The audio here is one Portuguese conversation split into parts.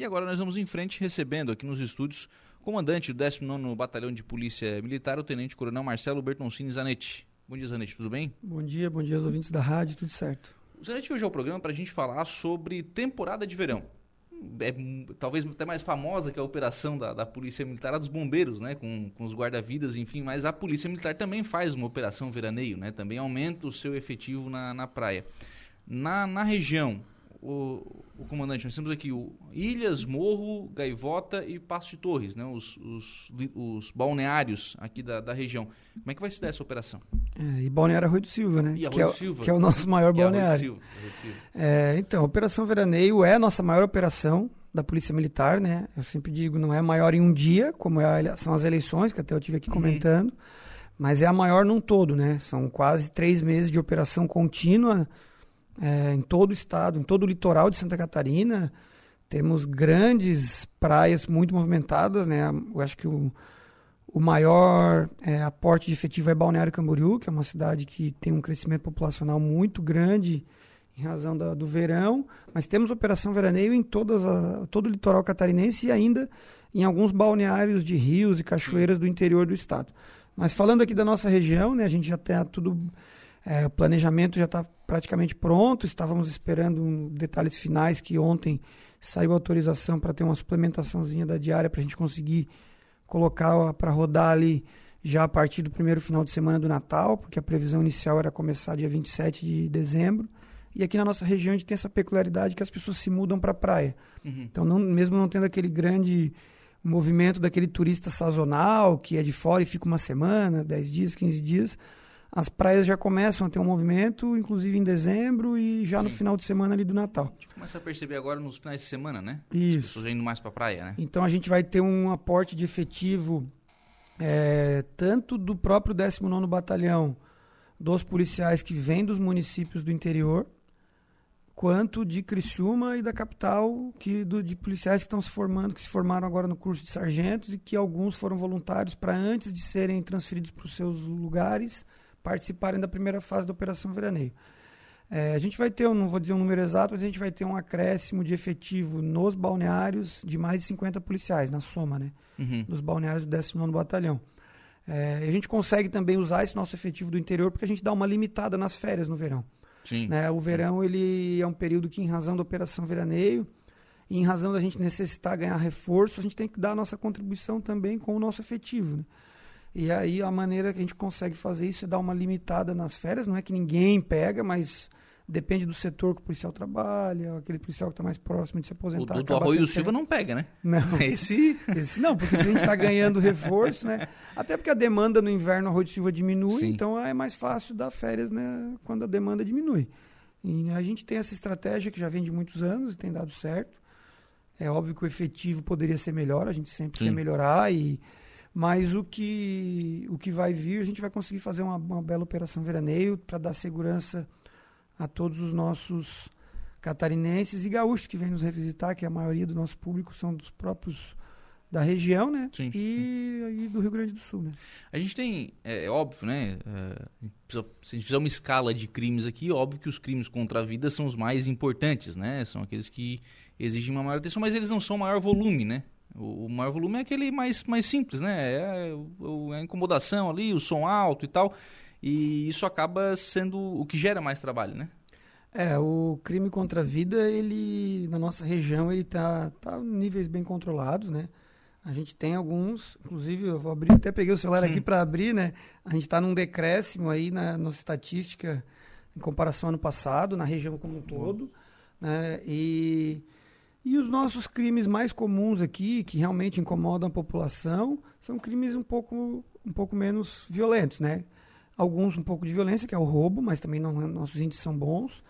E agora nós vamos em frente recebendo aqui nos estúdios o comandante do 19º Batalhão de Polícia Militar, o Tenente Coronel Marcelo Bertoncini Zanetti. Bom dia, Zanetti, tudo bem? Bom dia, bom dia aos ouvintes da rádio, tudo certo. O Zanetti hoje é o programa para a gente falar sobre temporada de verão. É talvez até mais famosa que a operação da, da Polícia Militar, a dos bombeiros, né, com, com os guarda-vidas, enfim, mas a Polícia Militar também faz uma operação veraneio, né, também aumenta o seu efetivo na, na praia. Na, na região, o, o, comandante, nós temos aqui o Ilhas, Morro, Gaivota e Passo de Torres, né? Os, os, os balneários aqui da, da, região. Como é que vai se dar essa operação? É, e Balneário Arroio do Silva, né? E que, é, Silva, que é o nosso maior balneário. É, então, a Operação Veraneio é a nossa maior operação da Polícia Militar, né? Eu sempre digo, não é maior em um dia, como é são as eleições, que até eu tive aqui uhum. comentando, mas é a maior num todo, né? São quase três meses de operação contínua, é, em todo o estado, em todo o litoral de Santa Catarina. Temos grandes praias muito movimentadas, né? Eu acho que o, o maior é, aporte de efetivo é Balneário Camboriú, que é uma cidade que tem um crescimento populacional muito grande em razão da, do verão, mas temos operação veraneio em todas a, todo o litoral catarinense e ainda em alguns balneários de rios e cachoeiras do interior do estado. Mas falando aqui da nossa região, né, a gente já tem tudo é, o planejamento já está praticamente pronto, estávamos esperando um, detalhes finais que ontem saiu autorização para ter uma suplementaçãozinha da diária para a gente conseguir colocar para rodar ali já a partir do primeiro final de semana do Natal, porque a previsão inicial era começar dia 27 de dezembro. E aqui na nossa região a gente tem essa peculiaridade que as pessoas se mudam para a praia. Uhum. Então, não, mesmo não tendo aquele grande movimento daquele turista sazonal que é de fora e fica uma semana, 10 dias, 15 dias, as praias já começam a ter um movimento, inclusive em dezembro e já Sim. no final de semana ali do Natal. A gente começa a perceber agora nos finais de semana, né? Isso. As pessoas indo mais para a praia, né? Então a gente vai ter um aporte de efetivo é, tanto do próprio 19º Batalhão, dos policiais que vêm dos municípios do interior, quanto de Criciúma e da capital, que do, de policiais que estão se formando, que se formaram agora no curso de sargentos e que alguns foram voluntários para antes de serem transferidos para os seus lugares participarem da primeira fase da Operação Veraneio. É, a gente vai ter, eu não vou dizer um número exato, mas a gente vai ter um acréscimo de efetivo nos balneários de mais de 50 policiais, na soma, né? Uhum. Nos balneários do 19º Batalhão. É, a gente consegue também usar esse nosso efetivo do interior porque a gente dá uma limitada nas férias no verão. Sim. Né? O verão ele é um período que, em razão da Operação Veraneio, e em razão da gente necessitar ganhar reforço, a gente tem que dar a nossa contribuição também com o nosso efetivo. Né? E aí a maneira que a gente consegue fazer isso é dar uma limitada nas férias. Não é que ninguém pega, mas depende do setor que o policial trabalha, aquele policial que está mais próximo de se aposentar. O do, Arroio do Silva não pega, né? Não. Esse... Esse não, porque se a gente está ganhando reforço, né? Até porque a demanda no inverno Arroio do Silva diminui, Sim. então é mais fácil dar férias né, quando a demanda diminui. E a gente tem essa estratégia que já vem de muitos anos e tem dado certo. É óbvio que o efetivo poderia ser melhor, a gente sempre Sim. quer melhorar e mas o que, o que vai vir, a gente vai conseguir fazer uma, uma bela operação veraneio para dar segurança a todos os nossos catarinenses e gaúchos que vêm nos revisitar, que a maioria do nosso público são dos próprios da região, né? Sim. E, e, do Rio Grande do Sul, né? A gente tem, é, é óbvio, né? É, se a gente fizer uma escala de crimes aqui, óbvio que os crimes contra a vida são os mais importantes, né? São aqueles que exigem uma maior atenção, mas eles não são maior volume, né? O, maior volume é aquele mais, mais simples, né? É, é a incomodação ali, o som alto e tal. E isso acaba sendo o que gera mais trabalho, né? É, o crime contra a vida, ele, na nossa região, ele tá, tá em níveis bem controlados, né? A gente tem alguns, inclusive eu vou abrir, até peguei o celular Sim. aqui para abrir, né? A gente está num decréscimo aí na nossa estatística em comparação ao ano passado, na região como um todo, né? E e os nossos crimes mais comuns aqui, que realmente incomodam a população, são crimes um pouco, um pouco menos violentos, né? Alguns um pouco de violência, que é o roubo, mas também não, nossos índices são bons.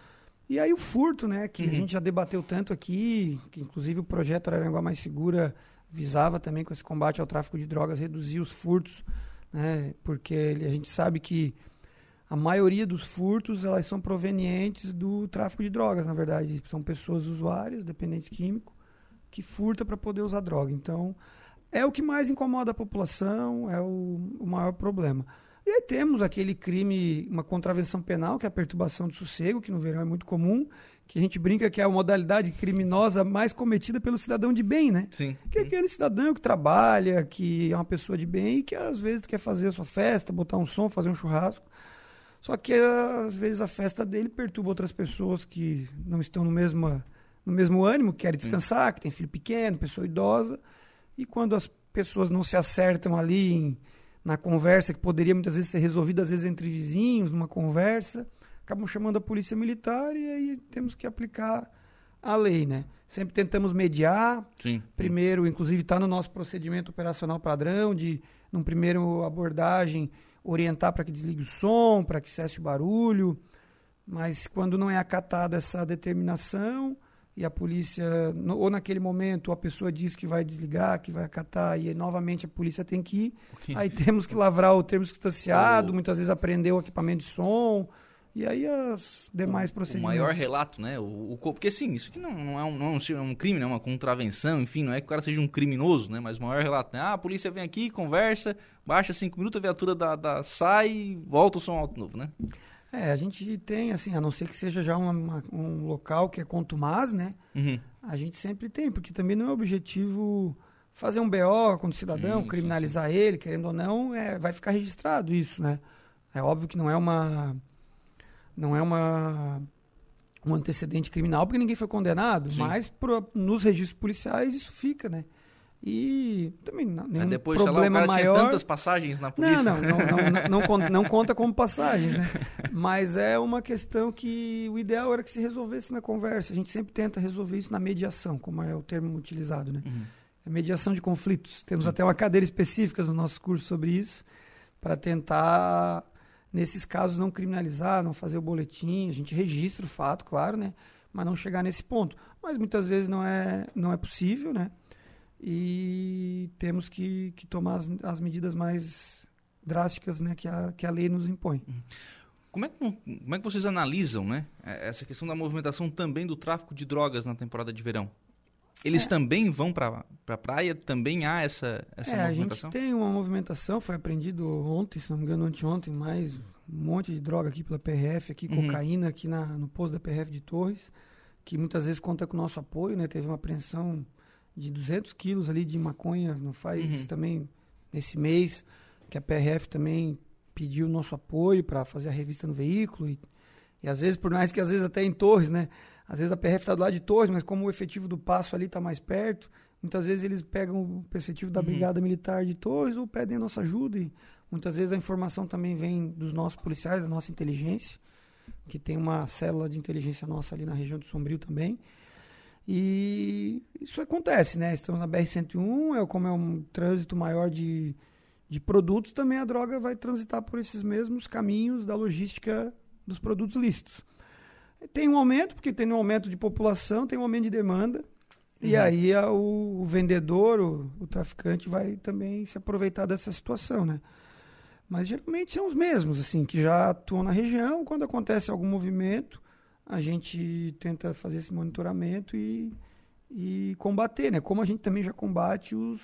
E aí o furto, né? Que uhum. a gente já debateu tanto aqui, que inclusive o projeto Araranguá Mais Segura visava também com esse combate ao tráfico de drogas reduzir os furtos, né? Porque a gente sabe que a maioria dos furtos elas são provenientes do tráfico de drogas, na verdade. São pessoas usuárias, dependentes químicos, que furtam para poder usar droga. Então, é o que mais incomoda a população, é o, o maior problema. E aí temos aquele crime, uma contravenção penal, que é a perturbação do sossego, que no verão é muito comum, que a gente brinca que é a modalidade criminosa mais cometida pelo cidadão de bem, né? Sim. Que é aquele cidadão que trabalha, que é uma pessoa de bem e que às vezes quer fazer a sua festa, botar um som, fazer um churrasco. Só que às vezes a festa dele perturba outras pessoas que não estão no mesmo, no mesmo ânimo, que querem descansar, que tem filho pequeno, pessoa idosa. E quando as pessoas não se acertam ali em, na conversa, que poderia muitas vezes ser resolvida, às vezes entre vizinhos, numa conversa, acabam chamando a polícia militar e aí temos que aplicar a lei, né? Sempre tentamos mediar. Sim. Primeiro, inclusive, está no nosso procedimento operacional padrão de, num primeiro abordagem, orientar para que desligue o som, para que cesse o barulho. Mas quando não é acatada essa determinação e a polícia, no, ou naquele momento a pessoa diz que vai desligar, que vai acatar, e novamente a polícia tem que ir, okay. aí temos que lavrar o termo substanciado, muitas vezes aprender o equipamento de som, e aí as demais o, procedimentos. O maior relato, né? O, o, porque sim, isso aqui não, não, é um, não é um crime, não é uma contravenção, enfim, não é que o cara seja um criminoso, né? Mas o maior relato, né? Ah, a polícia vem aqui, conversa, baixa cinco minutos, a viatura da, da, sai e volta o som alto novo, né? É, a gente tem, assim, a não ser que seja já uma, uma, um local que é contumaz, né? Uhum. A gente sempre tem, porque também não é objetivo fazer um BO com o cidadão, criminalizar sim, sim. ele, querendo ou não, é, vai ficar registrado isso, né? É óbvio que não é uma não é uma um antecedente criminal porque ninguém foi condenado, Sim. mas pro, nos registros policiais isso fica, né? E também não, nenhum depois, problema lá, o cara maior. Tinha tantas passagens na polícia. Não, não, não, não, não, conta como passagens, né? Mas é uma questão que o ideal era que se resolvesse na conversa. A gente sempre tenta resolver isso na mediação, como é o termo utilizado, né? Uhum. É mediação de conflitos. Temos até uma cadeira específica no nosso curso sobre isso, para tentar nesses casos não criminalizar, não fazer o boletim, a gente registra o fato, claro, né? Mas não chegar nesse ponto. Mas muitas vezes não é, não é possível, né? E temos que, que tomar as, as medidas mais drásticas né, que, a, que a lei nos impõe. Uhum. Como é, que, como é que vocês analisam né, essa questão da movimentação também do tráfico de drogas na temporada de verão? Eles é. também vão para a praia? Também há essa, essa é, movimentação? A gente tem uma movimentação, foi apreendido ontem, se não me engano, anteontem, mais um monte de droga aqui pela PRF, aqui, uhum. cocaína aqui na, no posto da PRF de Torres, que muitas vezes conta com o nosso apoio, né? Teve uma apreensão de 200 quilos ali de maconha, não faz uhum. também nesse mês, que a PRF também pediu o nosso apoio para fazer a revista no veículo e, e às vezes, por mais que às vezes até em Torres, né? Às vezes a PRF está do lado de Torres, mas como o efetivo do Passo ali está mais perto, muitas vezes eles pegam o efetivo da uhum. Brigada Militar de Torres ou pedem a nossa ajuda. E muitas vezes a informação também vem dos nossos policiais, da nossa inteligência, que tem uma célula de inteligência nossa ali na região do Sombrio também. E isso acontece, né? Estamos na BR-101, é, como é um trânsito maior de, de produtos, também a droga vai transitar por esses mesmos caminhos da logística dos produtos lícitos. Tem um aumento, porque tem um aumento de população, tem um aumento de demanda. Uhum. E aí a, o, o, vendedor, o, o, traficante vai também se aproveitar dessa situação, né? Mas geralmente são os mesmos, assim, que já atuam na região. Quando acontece algum movimento, a gente tenta fazer esse monitoramento e, e combater, né? Como a gente também já combate os,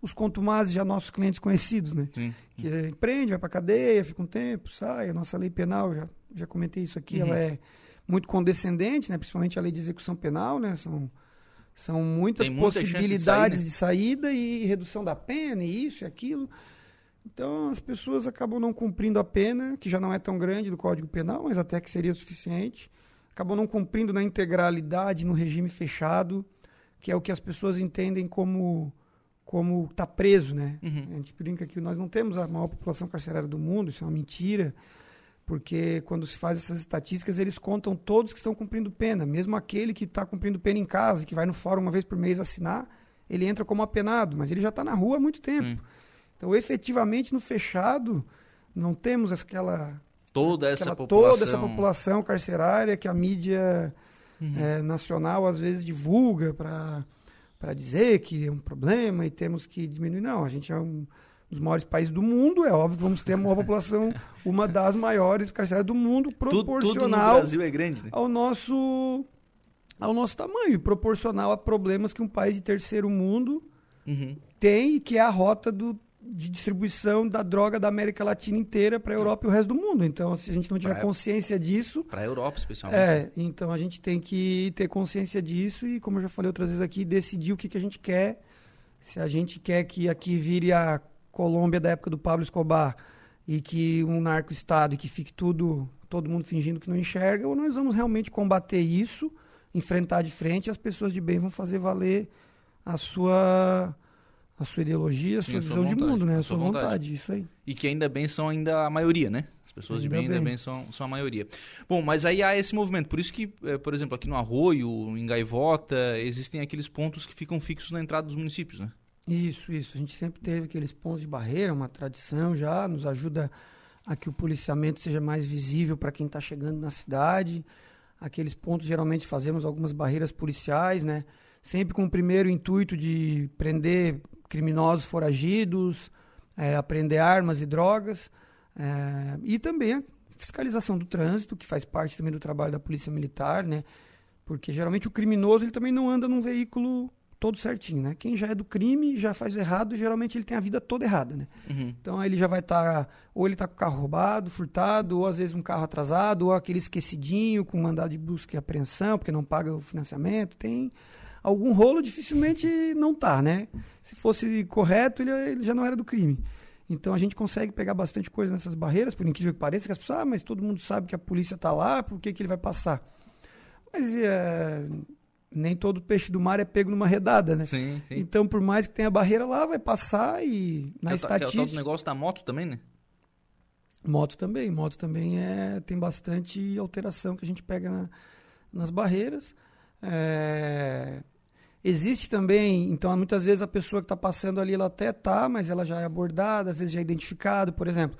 os contumazes, já nossos clientes conhecidos, né? Sim. Que é, prende, vai para cadeia, fica um tempo, sai. A nossa lei penal, já, já comentei isso aqui, uhum. ela é muito condescendente, né? principalmente a lei de execução penal, né? São, são muitas possibilidades de, sair, né? de, saída e redução da pena, e isso e aquilo. Então as pessoas acabam não cumprindo a pena, que já não é tão grande do Código Penal, mas até que seria o suficiente. Acabam não cumprindo na integralidade, no regime fechado, que é o que as pessoas entendem como como tá preso, né? Uhum. A gente brinca que nós não temos a maior população carcerária do mundo, isso é uma mentira porque quando se faz essas estatísticas, eles contam todos que estão cumprindo pena, mesmo aquele que está cumprindo pena em casa, que vai no fórum uma vez por mês assinar, ele entra como apenado, mas ele já está na rua há muito tempo. Hum. Então, efetivamente, no fechado, não temos aquela toda essa aquela, população toda essa população carcerária que a mídia uhum. é, nacional às vezes divulga para para dizer que é um problema e temos que diminuir. Não, a gente é um dos maiores países do mundo, é óbvio que vamos ter uma população, uma das maiores carcerárias do mundo, proporcional tudo, tudo no Brasil é grande, né? ao nosso ao nosso tamanho, proporcional a problemas que um país de terceiro mundo uhum. tem, que é a rota do, de distribuição da droga da América Latina inteira para a Europa e o resto do mundo. Então, se a gente não tiver pra, consciência disso. Para a Europa, especialmente. É, então a gente tem que ter consciência disso e, como eu já falei outras vezes aqui, decidir o que, que a gente quer. Se a gente quer que aqui vire a Colômbia da época do Pablo Escobar e que um narco-estado e que fique tudo, todo mundo fingindo que não enxerga, ou nós vamos realmente combater isso, enfrentar de frente e as pessoas de bem vão fazer valer a sua a sua ideologia, a sua Sim, visão vontade, de mundo, né? A, sua vontade. vontade. isso aí. E que ainda bem são ainda a maioria, né? As pessoas ainda de bem, bem, ainda bem são, são a maioria. Bom, mas aí há esse movimento. Por isso que, é, por exemplo, aqui no Arroio, em Gaivota, existem aqueles pontos que ficam fixos na entrada dos municípios, né? Isso, isso. A gente sempre teve aqueles pontos de barreira, uma tradição já, nos ajuda a que o policiamento seja mais visível para quem está chegando na cidade. Aqueles pontos, geralmente, fazemos algumas barreiras policiais, né? Sempre com o primeiro intuito de prender criminosos foragidos, é, apreender armas e drogas, é, e também a fiscalização do trânsito, que faz parte também do trabalho da Polícia Militar, né? Porque geralmente o criminoso ele também não anda num veículo todo certinho, né? Quem já é do crime, já faz errado, geralmente ele tem a vida toda errada, né? Uhum. Então ele já vai estar, tá, ou ele está com o carro roubado, furtado, ou às vezes um carro atrasado, ou aquele esquecidinho com mandado de busca e apreensão, porque não paga o financiamento, tem algum rolo dificilmente não tá, né? Se fosse correto, ele, ele já não era do crime. Então a gente consegue pegar bastante coisa nessas barreiras, por incrível que pareça, que as pessoas, ah, mas todo mundo sabe que a polícia está lá, por que, que ele vai passar? Mas é, nem todo peixe do mar é pego numa redada, né? Sim, sim. Então, por mais que tenha barreira lá, vai passar e na que estatística... É o, é o negócio da moto também, né? Moto também. Moto também é, tem bastante alteração que a gente pega na, nas barreiras. É, Existe também, então muitas vezes a pessoa que está passando ali, ela até tá, mas ela já é abordada, às vezes já é identificado, por exemplo.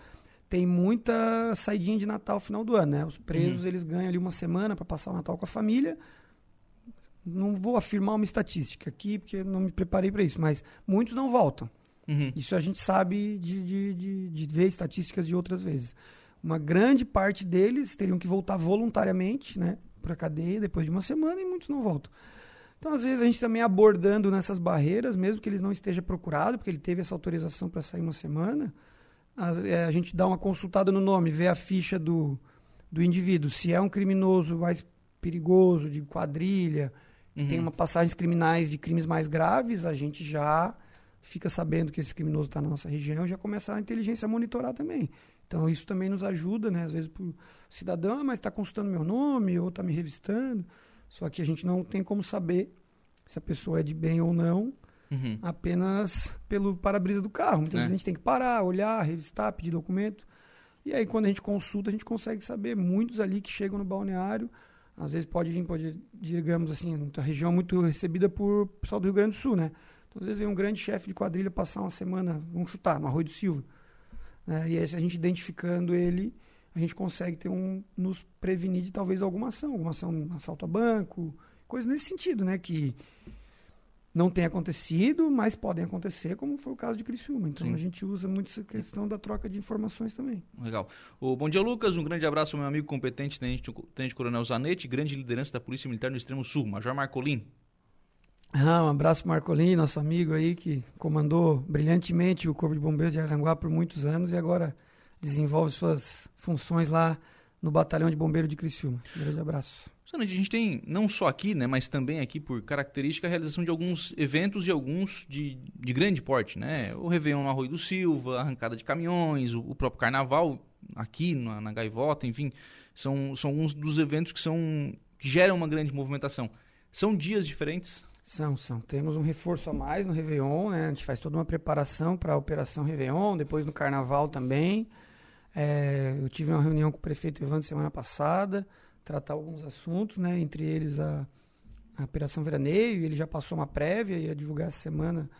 Tem muita saidinha de Natal final do ano, né? Os presos, uhum. eles ganham ali uma semana para passar o Natal com a família. Não vou afirmar uma estatística aqui, porque não me preparei para isso, mas muitos não voltam. Uhum. Isso a gente sabe de, de, de, de ver estatísticas de outras vezes. Uma grande parte deles teriam que voltar voluntariamente, né, para a cadeia depois de uma semana e muitos não voltam. Então, às vezes, a gente também abordando nessas barreiras, mesmo que ele não esteja procurado, porque ele teve essa autorização para sair uma semana, a, é, a, gente dá uma consultada no nome, vê a ficha do, do indivíduo. Se é um criminoso mais perigoso, de quadrilha, que uhum. tem uma passagens criminais de crimes mais graves, a gente já fica sabendo que esse criminoso está na nossa região e já começa a inteligência a monitorar também. Então, isso também nos ajuda, né? Às vezes, o cidadão, ah, mas está consultando meu nome ou está me revistando. Só que a gente não tem como saber se a pessoa é de bem ou não, uhum. apenas pelo para-brisa do carro. Muitas é. vezes a gente tem que parar, olhar, revistar, pedir documento. E aí, quando a gente consulta, a gente consegue saber. Muitos ali que chegam no balneário, às vezes pode vir, pode, digamos assim, a região muito recebida por pessoal do Rio Grande do Sul, né? Então, às vezes vem um grande chefe de quadrilha passar uma semana, vamos chutar, no Arroio do Silva. Né? E aí, a gente identificando ele, a gente consegue ter um nos prevenir de talvez alguma ação, alguma ação, um assalto a banco, coisas nesse sentido, né? Que não tem acontecido, mas podem acontecer, como foi o caso de Criciúma. Então Sim. a gente usa muito essa questão da troca de informações também. Legal. O, bom dia, Lucas. Um grande abraço ao meu amigo competente, Tenente, Tenente Coronel Zanetti, grande liderança da Polícia Militar no Extremo Sul, Major Marcolin. Ah, um abraço Marcolin, nosso amigo aí que comandou brilhantemente o Corpo de Bombeiros de Aranguá por muitos anos e agora desenvolve suas funções lá no Batalhão de Bombeiro de Criciúma. Um grande abraço. A gente tem, não só aqui, né, mas também aqui por característica, a realização de alguns eventos e alguns de, de grande porte. Né? O Réveillon no Arroio do Silva, a arrancada de caminhões, o, o próprio Carnaval aqui na, na, Gaivota, enfim, são, são alguns dos eventos que, são, que geram uma grande movimentação. São dias diferentes? São, são. Temos um reforço a mais no Réveillon, né? A gente faz toda uma preparação para a Operação Réveillon, depois no Carnaval também. É, eu tive uma reunião com o prefeito Evandro semana passada, tratar alguns assuntos, né? Entre eles a, a Operação Veraneio, ele já passou uma prévia, ia divulgar essa semana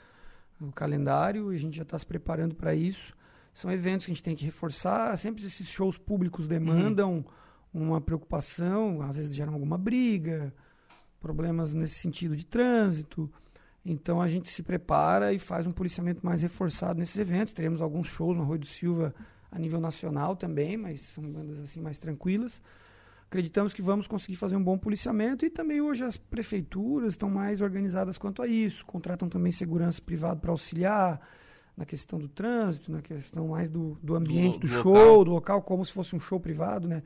o calendário e a gente já está se preparando para isso. São eventos que a gente tem que reforçar, sempre esses shows públicos demandam uhum. uma preocupação, às vezes geram alguma briga, problemas nesse sentido de trânsito. Então a gente se prepara e faz um policiamento mais reforçado nesses eventos. Teremos alguns shows no Arroio do Silva a nível nacional também, mas são bandas assim mais tranquilas. Acreditamos que vamos conseguir fazer um bom policiamento e também hoje as prefeituras estão mais organizadas quanto a isso, contratam também segurança privada para auxiliar. na questão do trânsito, na questão mais do, do ambiente, do, do, do show, local. do local, como se fosse um show privado, né?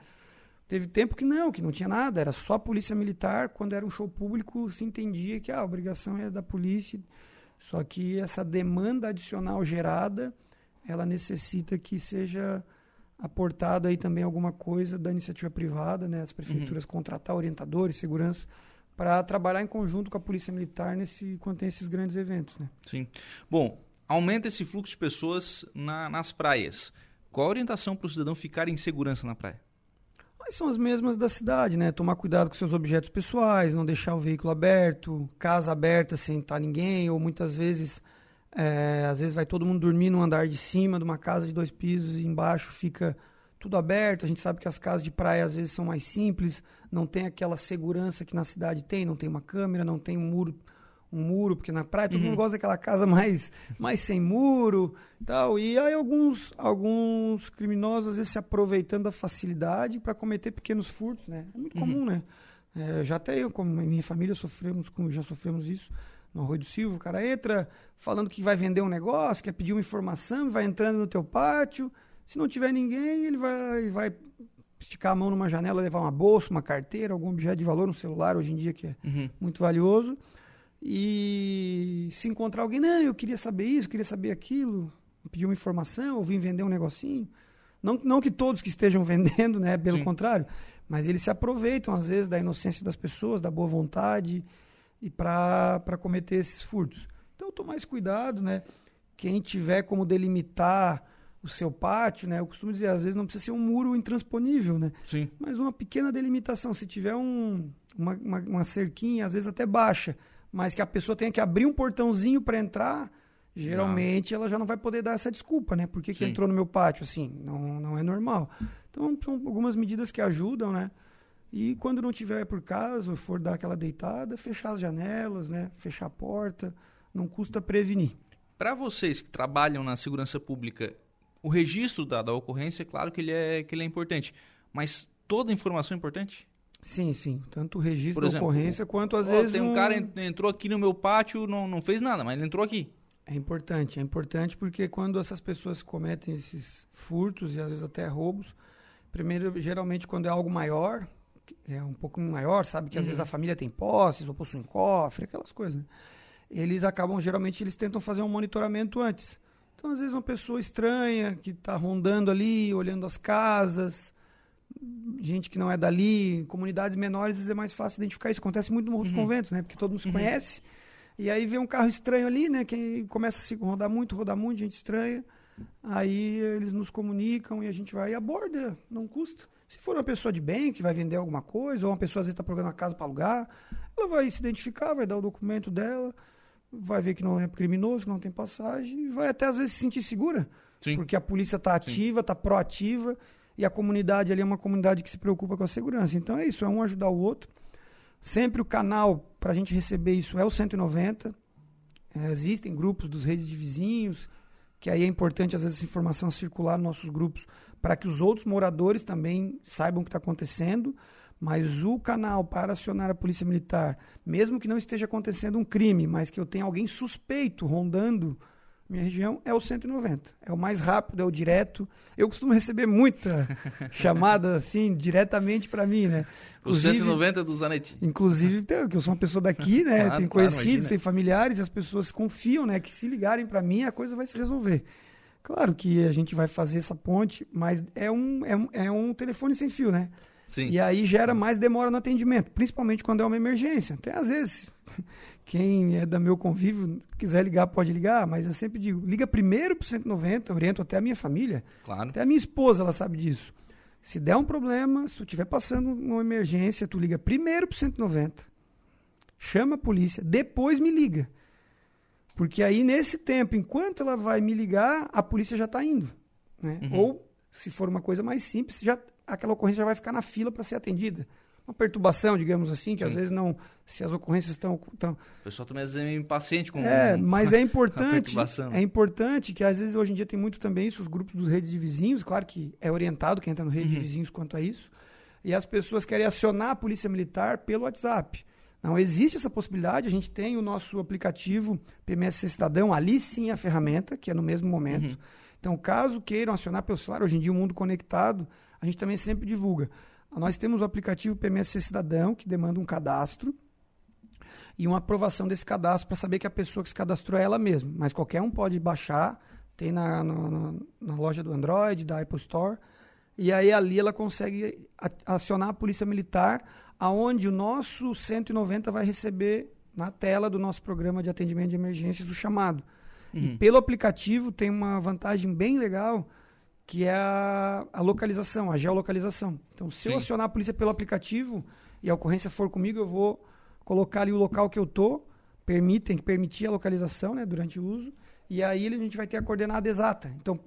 Teve tempo que não, que não tinha nada, era só a polícia militar. Quando era um show público, se entendia que ah, a obrigação é da polícia. Só que essa demanda adicional gerada, ela necessita que seja aportado aí também alguma coisa da iniciativa privada, né? As prefeituras uhum. contratar orientadores, segurança, para trabalhar em conjunto com a polícia militar nesse quando tem esses grandes eventos, né? Sim. Bom, aumenta esse fluxo de pessoas na, nas praias. Qual a orientação para o cidadão ficar em segurança na praia? Mas são as mesmas da cidade, né? Tomar cuidado com seus objetos pessoais, não deixar o veículo aberto, casa aberta sem estar ninguém, ou muitas vezes, é, às vezes vai todo mundo dormir no andar de cima de uma casa de dois pisos e embaixo fica tudo aberto. A gente sabe que as casas de praia às vezes são mais simples, não tem aquela segurança que na cidade tem, não tem uma câmera, não tem um muro um muro, porque na praia todo uhum. mundo gosta daquela casa mais, mais sem muro tal. E aí alguns, alguns criminosos, às vezes, se aproveitando da facilidade para cometer pequenos furtos, né? É muito uhum. comum, né? É, já até eu, como minha família, sofremos com, já sofremos isso no Arroio do Silva. O cara entra falando que vai vender um negócio, quer pedir uma informação, vai entrando no teu pátio. Se não tiver ninguém, ele vai, vai esticar a mão numa janela, levar uma bolsa, uma carteira, algum objeto de valor, um celular hoje em dia que é uhum. muito valioso e se encontrar alguém, não, eu queria saber isso, queria saber aquilo, pedir uma informação, ou vim vender um negocinho. Não, não que todos que estejam vendendo, né, pelo Sim. contrário, mas eles se aproveitam às vezes da inocência das pessoas, da boa vontade e para cometer esses furtos. Então, tomar mais cuidado, né? Quem tiver como delimitar o seu pátio, né? Eu costumo dizer, às vezes não precisa ser um muro intransponível, né? Sim. Mas uma pequena delimitação. Se tiver um, uma, uma, uma cerquinha, às vezes até baixa, mas que a pessoa tenha que abrir um portãozinho para entrar, geralmente não. ela já não vai poder dar essa desculpa, né? Por que, que entrou no meu pátio? Assim, não, não é normal. Então, são algumas medidas que ajudam, né? E quando não tiver por casa, for dar aquela deitada, fechar as janelas, né? Fechar a porta, não custa prevenir. Para vocês que trabalham na segurança pública, o registro da, da ocorrência, claro que ele, é, que ele é importante, mas toda informação é importante? Sim, sim. Tanto o registro exemplo, da ocorrência quanto às ó, vezes. Tem um, um cara entrou aqui no meu pátio, não, não fez nada, mas ele entrou aqui. É importante, é importante porque quando essas pessoas cometem esses furtos e às vezes até roubos, primeiro, geralmente quando é algo maior, é um pouco maior, sabe que uhum. às vezes a família tem posses ou possui um cofre, aquelas coisas, né? Eles acabam, geralmente, eles tentam fazer um monitoramento antes. Então, às vezes, uma pessoa estranha que está rondando ali, olhando as casas, gente que não é dali, comunidades menores, é mais fácil identificar isso. Acontece muito no Morro dos uhum. Conventos, né? Porque todo mundo se uhum. conhece. E aí vê um carro estranho ali, né? Que começa a se rodar muito, rodar muito, gente estranha. Aí eles nos comunicam e a gente vai e aborda, não custa. Se for uma pessoa de bem que vai vender alguma coisa, ou uma pessoa às vezes está procurando uma casa para alugar, ela vai se identificar, vai dar o documento dela, vai ver que não é criminoso, que não tem passagem, e vai até às vezes se sentir segura. Sim. Porque a polícia está ativa, está proativa e a comunidade ali é uma comunidade que se preocupa com a segurança. Então é isso, é um ajudar o outro. Sempre o canal para a gente receber isso é o 190. É, existem grupos dos redes de vizinhos, que aí é importante às vezes essa informação circular nos nossos grupos para que os outros moradores também saibam o que está acontecendo. Mas o canal para acionar a polícia militar, mesmo que não esteja acontecendo um crime, mas que eu tenha alguém suspeito rondando minha região é o 190. É o mais rápido, é o direto. Eu costumo receber muita chamada assim, diretamente para mim, né? Inclusive, o 190 do Zanetti. Inclusive, que eu sou uma pessoa daqui, né? Claro, tem conhecidos, claro, tem familiares, e as pessoas confiam, né? Que se ligarem para mim, a coisa vai se resolver. Claro que a gente vai fazer essa ponte, mas é um, é um, é um telefone sem fio, né? Sim. E aí gera mais demora no atendimento, principalmente quando é uma emergência. Até às vezes quem é do meu convívio quiser ligar, pode ligar, mas eu sempre digo, liga primeiro pro 190, oriento até a minha família. Claro. Até a minha esposa, ela sabe disso. Se der um problema, se tu estiver passando uma emergência, tu liga primeiro pro 190. Chama a polícia, depois me liga. Porque aí, nesse tempo, enquanto ela vai me ligar, a polícia já está indo. Né? Uhum. Ou, se for uma coisa mais simples, já, aquela ocorrência já vai ficar na fila para ser atendida uma perturbação, digamos assim, que Sim. às vezes não, se as ocorrências estão, estão... O pessoal também às vezes é impaciente com É, mas é importante, é importante que às vezes hoje em dia tem muito também isso, os grupos dos redes de vizinhos, claro que é orientado quem está no rede uhum. de vizinhos quanto a isso, e as pessoas querem acionar a polícia militar pelo WhatsApp. Não existe essa possibilidade. A gente tem o nosso aplicativo PMSC Cidadão, ali sim a ferramenta, que é no mesmo momento. Uhum. Então, caso queiram acionar pelo celular, hoje em dia o mundo conectado, a gente também sempre divulga. Nós temos o aplicativo PMSC Cidadão, que demanda um cadastro e uma aprovação desse cadastro para saber que a pessoa que se cadastrou é ela mesma. Mas qualquer um pode baixar, tem na, na, na loja do Android, da Apple Store, e aí ali ela consegue acionar a polícia militar, aonde o nosso 190 vai receber na tela do nosso programa de atendimento de emergências o chamado. Uhum. E pelo aplicativo tem uma vantagem bem legal, que é a, a localização, a geolocalização. Então, se Sim. eu acionar a polícia pelo aplicativo e a ocorrência for comigo, eu vou colocar ali o local que eu tô, permitem que permitir a localização, né, durante o uso, e aí a gente vai ter a coordenada exata. Então,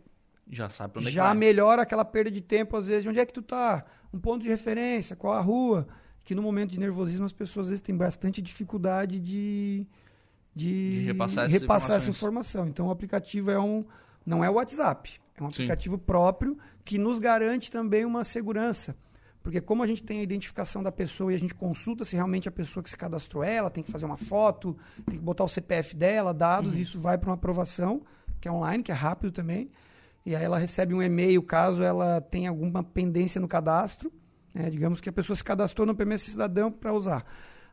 já sabe onde é Já melhora aquela perda de tempo às vezes, de onde é que tu tá? Um ponto de referência, qual a rua? Que no momento de nervosismo as pessoas às vezes têm bastante dificuldade de de, de repassar, repassar essa informação. Então o aplicativo é um não é o WhatsApp, é um Sim. aplicativo próprio que nos garante também uma segurança. Porque como a gente tem a identificação da pessoa e a gente consulta se realmente a pessoa que se cadastrou é ela, tem que fazer uma foto, tem que botar o CPF dela, dados, uhum. e isso vai para uma aprovação, que é online, que é rápido também. E aí ela recebe um e-mail caso ela tenha alguma pendência no cadastro. Né? Digamos que a pessoa se cadastrou no PMS Cidadão para usar.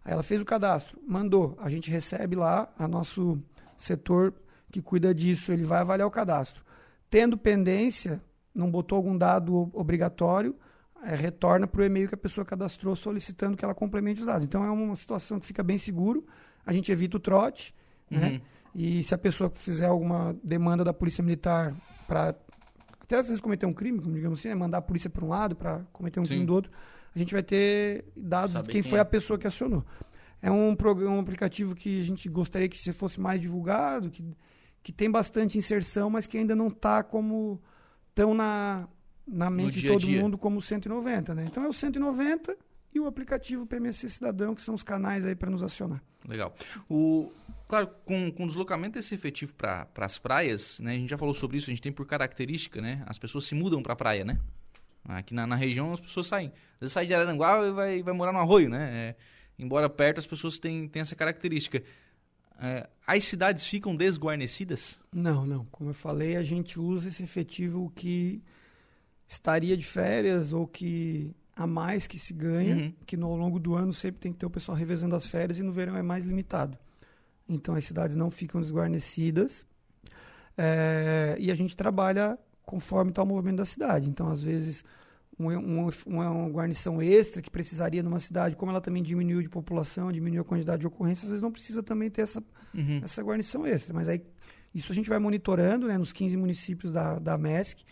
Aí ela fez o cadastro, mandou. A gente recebe lá, a nosso setor que cuida disso, ele vai avaliar o cadastro. Tendo pendência, não botou algum dado obrigatório, é, retorna para o e-mail que a pessoa cadastrou solicitando que ela complemente os dados. Então é uma situação que fica bem seguro, a gente evita o trote, né? uhum. né? E se a pessoa fizer alguma demanda da Polícia Militar para até às vezes cometer um crime, como digamos assim, né? mandar a polícia para um lado para cometer um Sim. crime do outro, a gente vai ter dados Sabe de quem, quem foi é. a pessoa que acionou. É um programa, um aplicativo que a gente gostaria que fosse mais divulgado, que, que tem bastante inserção, mas que ainda não está como tão na na mente de todo dia. mundo como 190, né? Então é o 190 e o aplicativo PMC Cidadão, que são os canais aí para nos acionar. Legal. O, claro, com, com o deslocamento desse efetivo para as praias, né? A gente já falou sobre isso, a gente tem por característica, né? As pessoas se mudam para a praia, né? Aqui na, na, região as pessoas saem. Às vezes sai de Araranguá e vai, vai morar no arroio, né? É, embora perto as pessoas têm, têm essa característica. É, as cidades ficam desguarnecidas? Não, não. Como eu falei, a gente usa esse efetivo que estaria de férias ou que a mais que se ganha, uhum. que no, ao longo do ano sempre tem que ter o pessoal revezando as férias e no verão é mais limitado. Então as cidades não ficam desguarnecidas é, e a gente trabalha conforme está o movimento da cidade. Então, às vezes, um, um, uma guarnição extra que precisaria numa cidade, como ela também diminuiu de população, diminuiu a quantidade de ocorrências, às vezes não precisa também ter essa, uhum. essa guarnição extra. Mas aí isso a gente vai monitorando né, nos 15 municípios da, da MESC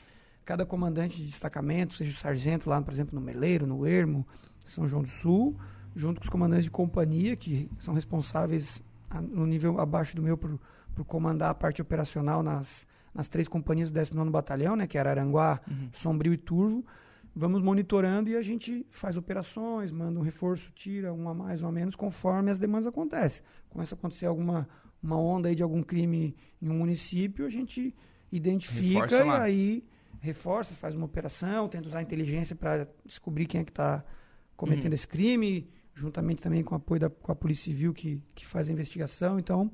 cada comandante de destacamento, seja o sargento lá, por exemplo, no Meleiro, no Ermo, São João do Sul, junto com os comandantes de companhia, que são responsáveis a, no nível abaixo do meu por, por comandar a parte operacional nas, nas três companhias do 19 Batalhão, né, que era Aranguá, uhum. Sombrio e Turvo. Vamos monitorando e a gente faz operações, manda um reforço, tira um a mais, um a menos, conforme as demandas acontecem. Começa a acontecer alguma uma onda aí de algum crime em um município, a gente identifica e aí reforça, faz uma operação, tenta usar a inteligência para descobrir quem é que está cometendo uhum. esse crime, juntamente também com o apoio da com a Polícia Civil que, que faz a investigação. Então,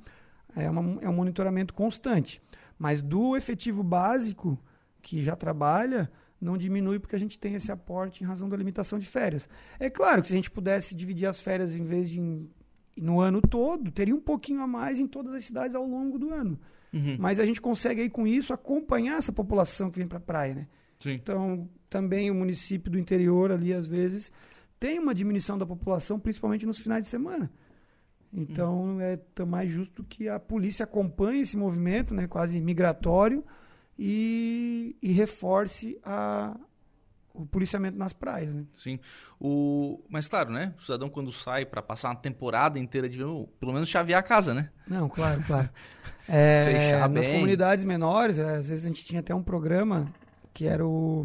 é, uma, é um monitoramento constante. Mas do efetivo básico, que já trabalha, não diminui porque a gente tem esse aporte em razão da limitação de férias. É claro que se a gente pudesse dividir as férias em vez de em, no ano todo, teria um pouquinho a mais em todas as cidades ao longo do ano. Uhum. Mas a gente consegue aí com isso acompanhar essa população que vem para a praia, né? Sim. Então, também o município do interior ali, às vezes, tem uma diminuição da população, principalmente nos finais de semana. Então, uhum. é mais justo que a polícia acompanhe esse movimento, né, quase migratório, e, e reforce a, o policiamento nas praias, né? Sim. O... Mas claro, né? O cidadão quando sai para passar uma temporada inteira de pelo menos chavear a casa, né? Não, claro, claro. é, nas bem. comunidades menores, é, às vezes a gente tinha até um programa que era o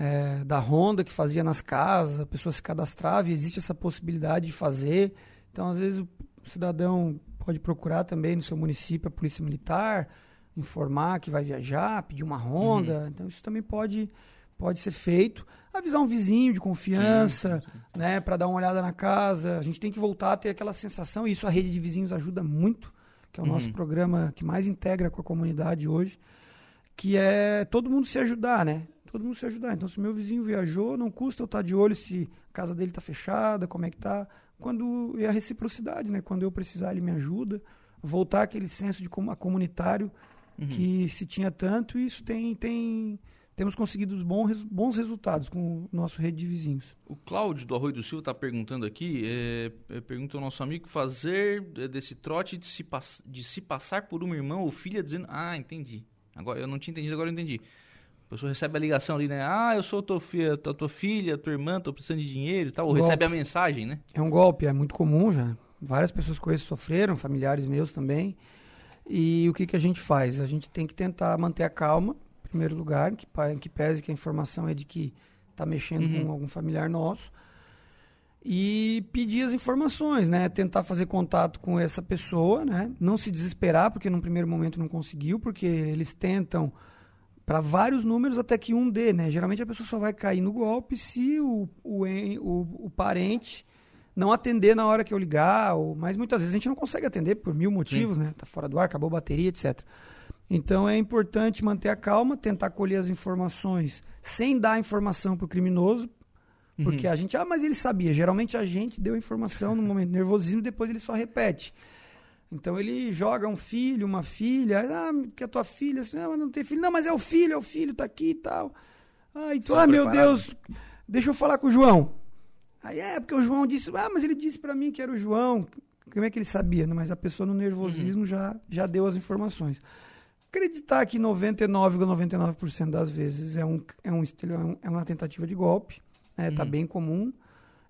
é, da Honda que fazia nas casas, a pessoa se cadastrava e existe essa possibilidade de fazer. Então, às vezes o cidadão pode procurar também no seu município a polícia militar, informar que vai viajar, pedir uma Honda. Uhum. Então, isso também pode pode ser feito. Avisar um vizinho de confiança, sim, sim. né, para dar uma olhada na casa. A gente tem que voltar a ter aquela sensação, e isso a rede de vizinhos ajuda muito, que é o uhum. nosso programa que mais integra com a comunidade hoje, que é todo mundo se ajudar, né? Todo mundo se ajudar. Então, se meu vizinho viajou, não custa eu estar de olho se a casa dele está fechada, como é que tá. Quando e a reciprocidade, né? Quando eu precisar, ele me ajuda. Voltar aquele senso de comunitário uhum. que se tinha tanto, e isso tem tem temos conseguido bons, bons resultados com o nosso rede de vizinhos. O Cláudio do Arroio do Silva está perguntando aqui, é, é, pergunta ao nosso amigo, fazer é, desse trote de se, de se passar por uma irmã ou filha dizendo... Ah, entendi. Agora Eu não tinha entendido, agora eu entendi. A pessoa recebe a ligação ali, né? Ah, eu sou tua filha, tua, tua filha, tua irmã, tô precisando de dinheiro e tal. Ou golpe. recebe a mensagem, né? É um golpe, é muito comum já. Várias pessoas com isso sofreram, familiares meus também. E o que, que a gente faz? A gente tem que tentar manter a calma, em primeiro lugar, que, que pese que a informação é de que está mexendo uhum. com algum familiar nosso. E pedir as informações, né? Tentar fazer contato com essa pessoa, né? Não se desesperar, porque num primeiro momento não conseguiu, porque eles tentam para vários números até que um dê, né? Geralmente a pessoa só vai cair no golpe se o, o, o, o parente não atender na hora que eu ligar, ou, mas muitas vezes a gente não consegue atender por mil motivos, Sim. né? Tá fora do ar, acabou a bateria, etc. Então é importante manter a calma, tentar colher as informações sem dar informação para o criminoso, porque uhum. a gente, ah, mas ele sabia. Geralmente a gente deu informação no momento nervosismo e depois ele só repete. Então ele joga um filho, uma filha, ah, que é tua filha, assim, não, não tem filho, não, mas é o filho, é o filho, tá aqui e tal. Ah, então, ah, meu Deus, deixa eu falar com o João. Aí é, porque o João disse, ah, mas ele disse para mim que era o João. Como é que ele sabia? Mas a pessoa no nervosismo uhum. já, já deu as informações. Acreditar que 99,99% ,99 das vezes é, um, é, um, é uma tentativa de golpe, né? Tá uhum. bem comum.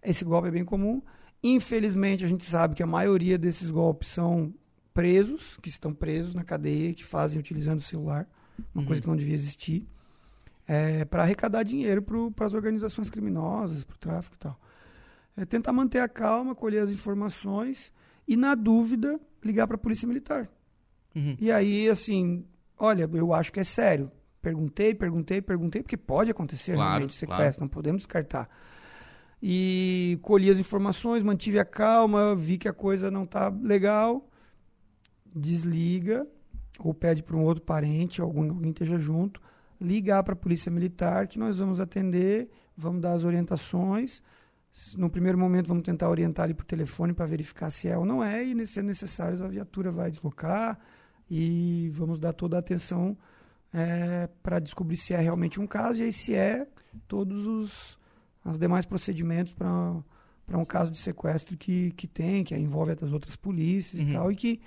Esse golpe é bem comum. Infelizmente, a gente sabe que a maioria desses golpes são presos, que estão presos na cadeia, que fazem utilizando o celular, uma uhum. coisa que não devia existir, é, para arrecadar dinheiro para as organizações criminosas, para o tráfico e tal é tentar manter a calma, colher as informações e, na dúvida, ligar para a Polícia Militar. Uhum. E aí, assim, olha, eu acho que é sério. Perguntei, perguntei, perguntei, porque pode acontecer claro, realmente sequestro, claro. não podemos descartar. E colhi as informações, mantive a calma, vi que a coisa não está legal, desliga, ou pede para um outro parente, algum, alguém esteja junto, ligar para a Polícia Militar, que nós vamos atender, vamos dar as orientações no primeiro momento, vamos tentar orientar ele por telefone para verificar se é ou não é, e se é necessário, a viatura vai deslocar e vamos dar toda a atenção é, para descobrir se é realmente um caso e aí se é, todos os, os demais procedimentos para um caso de sequestro que, que tem, que envolve as outras polícias uhum. e tal, e que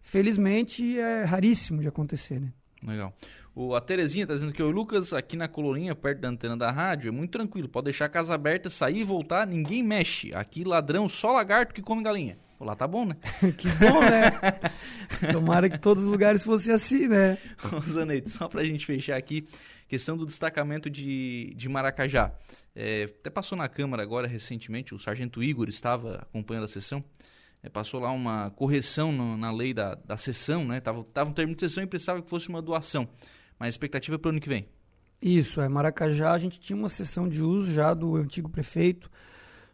felizmente é raríssimo de acontecer, né? Legal. O, a Terezinha está dizendo que o Lucas, aqui na colorinha, perto da antena da rádio, é muito tranquilo. Pode deixar a casa aberta, sair e voltar, ninguém mexe. Aqui, ladrão, só lagarto que come galinha. Pô, lá tá bom, né? que bom, né? Tomara que todos os lugares fossem assim, né? Zaneito, só pra gente fechar aqui, questão do destacamento de, de Maracajá. É, até passou na Câmara agora recentemente, o Sargento Igor estava acompanhando a sessão é, passou lá uma correção no, na lei da, da sessão, né? Tava, tava um termo de sessão e precisava que fosse uma doação. Mas a expectativa é para o ano que vem. Isso, é. Maracajá, a gente tinha uma sessão de uso já do antigo prefeito,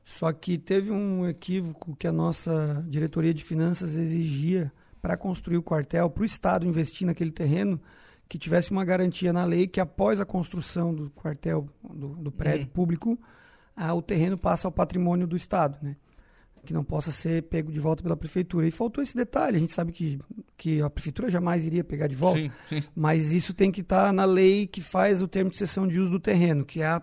só que teve um equívoco que a nossa diretoria de finanças exigia para construir o quartel, para o Estado investir naquele terreno, que tivesse uma garantia na lei que após a construção do quartel, do, do prédio uhum. público, ah, o terreno passa ao patrimônio do Estado, né? Que não possa ser pego de volta pela prefeitura. E faltou esse detalhe. A gente sabe que, que a prefeitura jamais iria pegar de volta, sim, sim. mas isso tem que estar tá na lei que faz o termo de cessão de uso do terreno, que é a,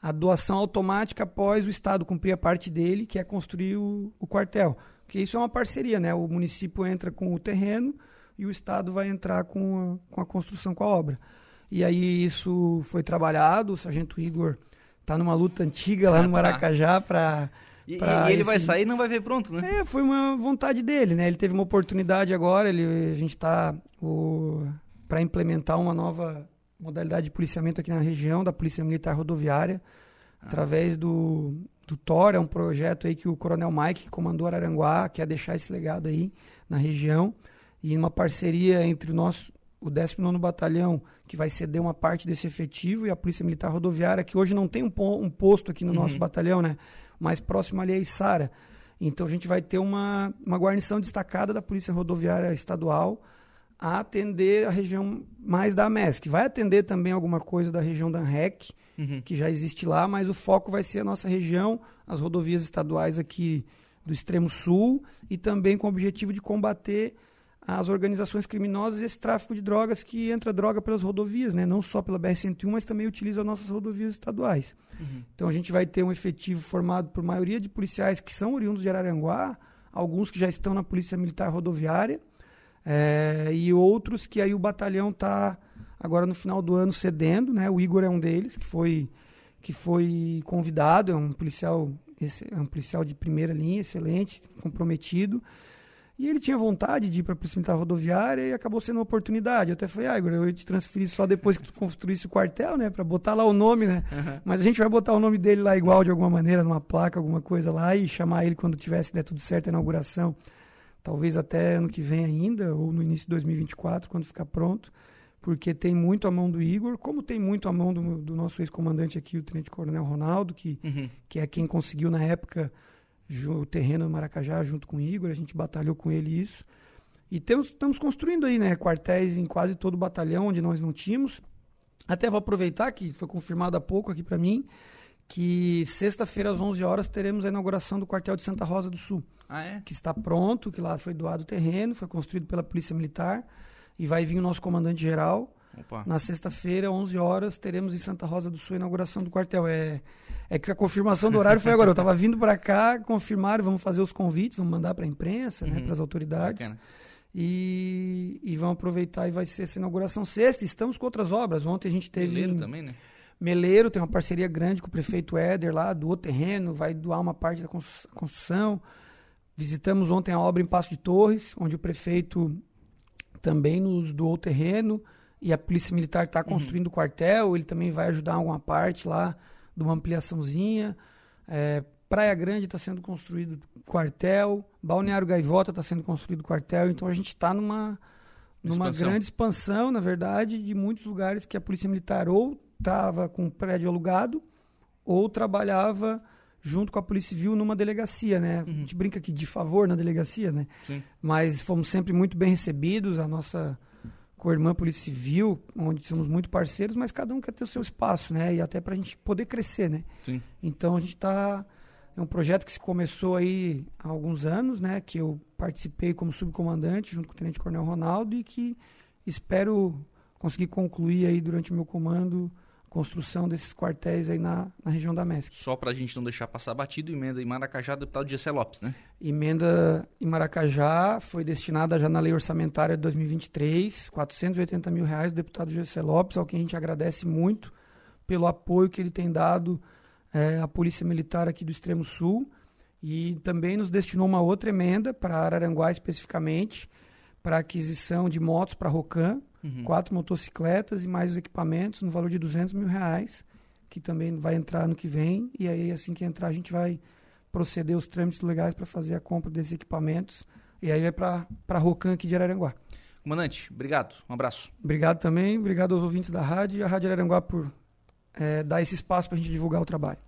a doação automática após o Estado cumprir a parte dele, que é construir o, o quartel. Porque isso é uma parceria, né? O município entra com o terreno e o Estado vai entrar com a, com a construção, com a obra. E aí isso foi trabalhado, o Sargento Igor está numa luta antiga lá no tá. Maracajá para e, e ele esse... vai sair e não vai ver pronto, né? É, foi uma vontade dele, né? Ele teve uma oportunidade agora, ele, a gente está para implementar uma nova modalidade de policiamento aqui na região, da Polícia Militar Rodoviária, ah. através do, do TOR, é um projeto aí que o Coronel Mike, que comandou Araranguá, quer deixar esse legado aí na região, e uma parceria entre o nosso, o 19 Batalhão, que vai ceder uma parte desse efetivo, e a Polícia Militar Rodoviária, que hoje não tem um, um posto aqui no uhum. nosso batalhão, né? Mais próximo ali é Içara. Então a gente vai ter uma, uma guarnição destacada da Polícia Rodoviária Estadual a atender a região mais da MESC. Vai atender também alguma coisa da região da ANREC, uhum. que já existe lá, mas o foco vai ser a nossa região, as rodovias estaduais aqui do extremo sul, e também com o objetivo de combater as organizações criminosas e esse tráfico de drogas que entra droga pelas rodovias, né? não só pela BR-101, mas também utiliza nossas rodovias estaduais. Uhum. Então a gente vai ter um efetivo formado por maioria de policiais que são oriundos de Araranguá, alguns que já estão na Polícia Militar Rodoviária, é, e outros que aí o batalhão está agora no final do ano cedendo, né? O Igor é um deles que foi que foi convidado, é um policial é um policial de primeira linha, excelente, comprometido. E ele tinha vontade de ir para a Polícia Militar Rodoviária e acabou sendo uma oportunidade. Eu até falei, ah, Igor, eu ia te transferir só depois que tu construísse o quartel, né? Para botar lá o nome, né? Uhum. Mas a gente vai botar o nome dele lá igual, de alguma maneira, numa placa, alguma coisa lá, e chamar ele quando tivesse der tudo certo a inauguração. Talvez até ano que vem ainda, ou no início de 2024, quando ficar pronto. Porque tem muito a mão do Igor, como tem muito a mão do, do nosso ex-comandante aqui, o Tenente Coronel Ronaldo, que, uhum. que é quem conseguiu na época o terreno no Maracajá junto com o Igor, a gente batalhou com ele isso. E temos, estamos construindo aí, né, quartéis em quase todo o batalhão onde nós não tínhamos. Até vou aproveitar que foi confirmado há pouco aqui para mim que sexta-feira às 11 horas teremos a inauguração do quartel de Santa Rosa do Sul. Ah, é? Que está pronto, que lá foi doado o terreno, foi construído pela Polícia Militar e vai vir o nosso comandante geral. Opa. Na sexta-feira, 11 horas, teremos em Santa Rosa do Sul a inauguração do quartel. É é que a confirmação do horário foi agora. Eu estava vindo para cá, confirmaram, vamos fazer os convites, vamos mandar para a imprensa, né, uhum. né, para as autoridades. E, e vamos aproveitar e vai ser essa inauguração sexta. Estamos com outras obras. Ontem a gente teve. Meleiro também, né? Meleiro tem uma parceria grande com o prefeito Éder lá, doou terreno, vai doar uma parte da construção. Visitamos ontem a obra em Passo de Torres, onde o prefeito também nos doou terreno e a Polícia Militar está uhum. construindo o quartel. Ele também vai ajudar em alguma parte lá de uma ampliaçãozinha. É, Praia Grande está sendo construído quartel, Balneário Gaivota está sendo construído quartel, então a gente está numa, numa grande expansão, na verdade, de muitos lugares que a Polícia Militar ou estava com prédio alugado ou trabalhava junto com a Polícia Civil numa delegacia, né? Uhum. A gente brinca aqui de favor na delegacia, né? Sim. Mas fomos sempre muito bem recebidos, a nossa com a irmã Polícia Civil, onde somos muito parceiros, mas cada um quer ter o seu espaço, né? E até para a gente poder crescer, né? Sim. Então a gente está é um projeto que se começou aí há alguns anos, né? Que eu participei como subcomandante junto com o Tenente Coronel Ronaldo e que espero conseguir concluir aí durante o meu comando construção desses quartéis aí na, na região da MESC. Só para a gente não deixar passar batido, emenda em Maracajá, deputado Gessé Lopes, né? Emenda em Maracajá foi destinada já na lei orçamentária de 2023, 480 mil reais do deputado Gessé Lopes, ao que a gente agradece muito pelo apoio que ele tem dado é, à Polícia Militar aqui do Extremo Sul e também nos destinou uma outra emenda para Araranguá especificamente, para aquisição de motos para Rocan, uhum. quatro motocicletas e mais os equipamentos no valor de 200 mil reais, que também vai entrar no que vem. E aí, assim que entrar, a gente vai proceder os trâmites legais para fazer a compra desses equipamentos. E aí vai para a Rocan aqui de Araranguá. Comandante, obrigado. Um abraço. Obrigado também. Obrigado aos ouvintes da rádio e a Rádio Araranguá por é, dar esse espaço para a gente divulgar o trabalho.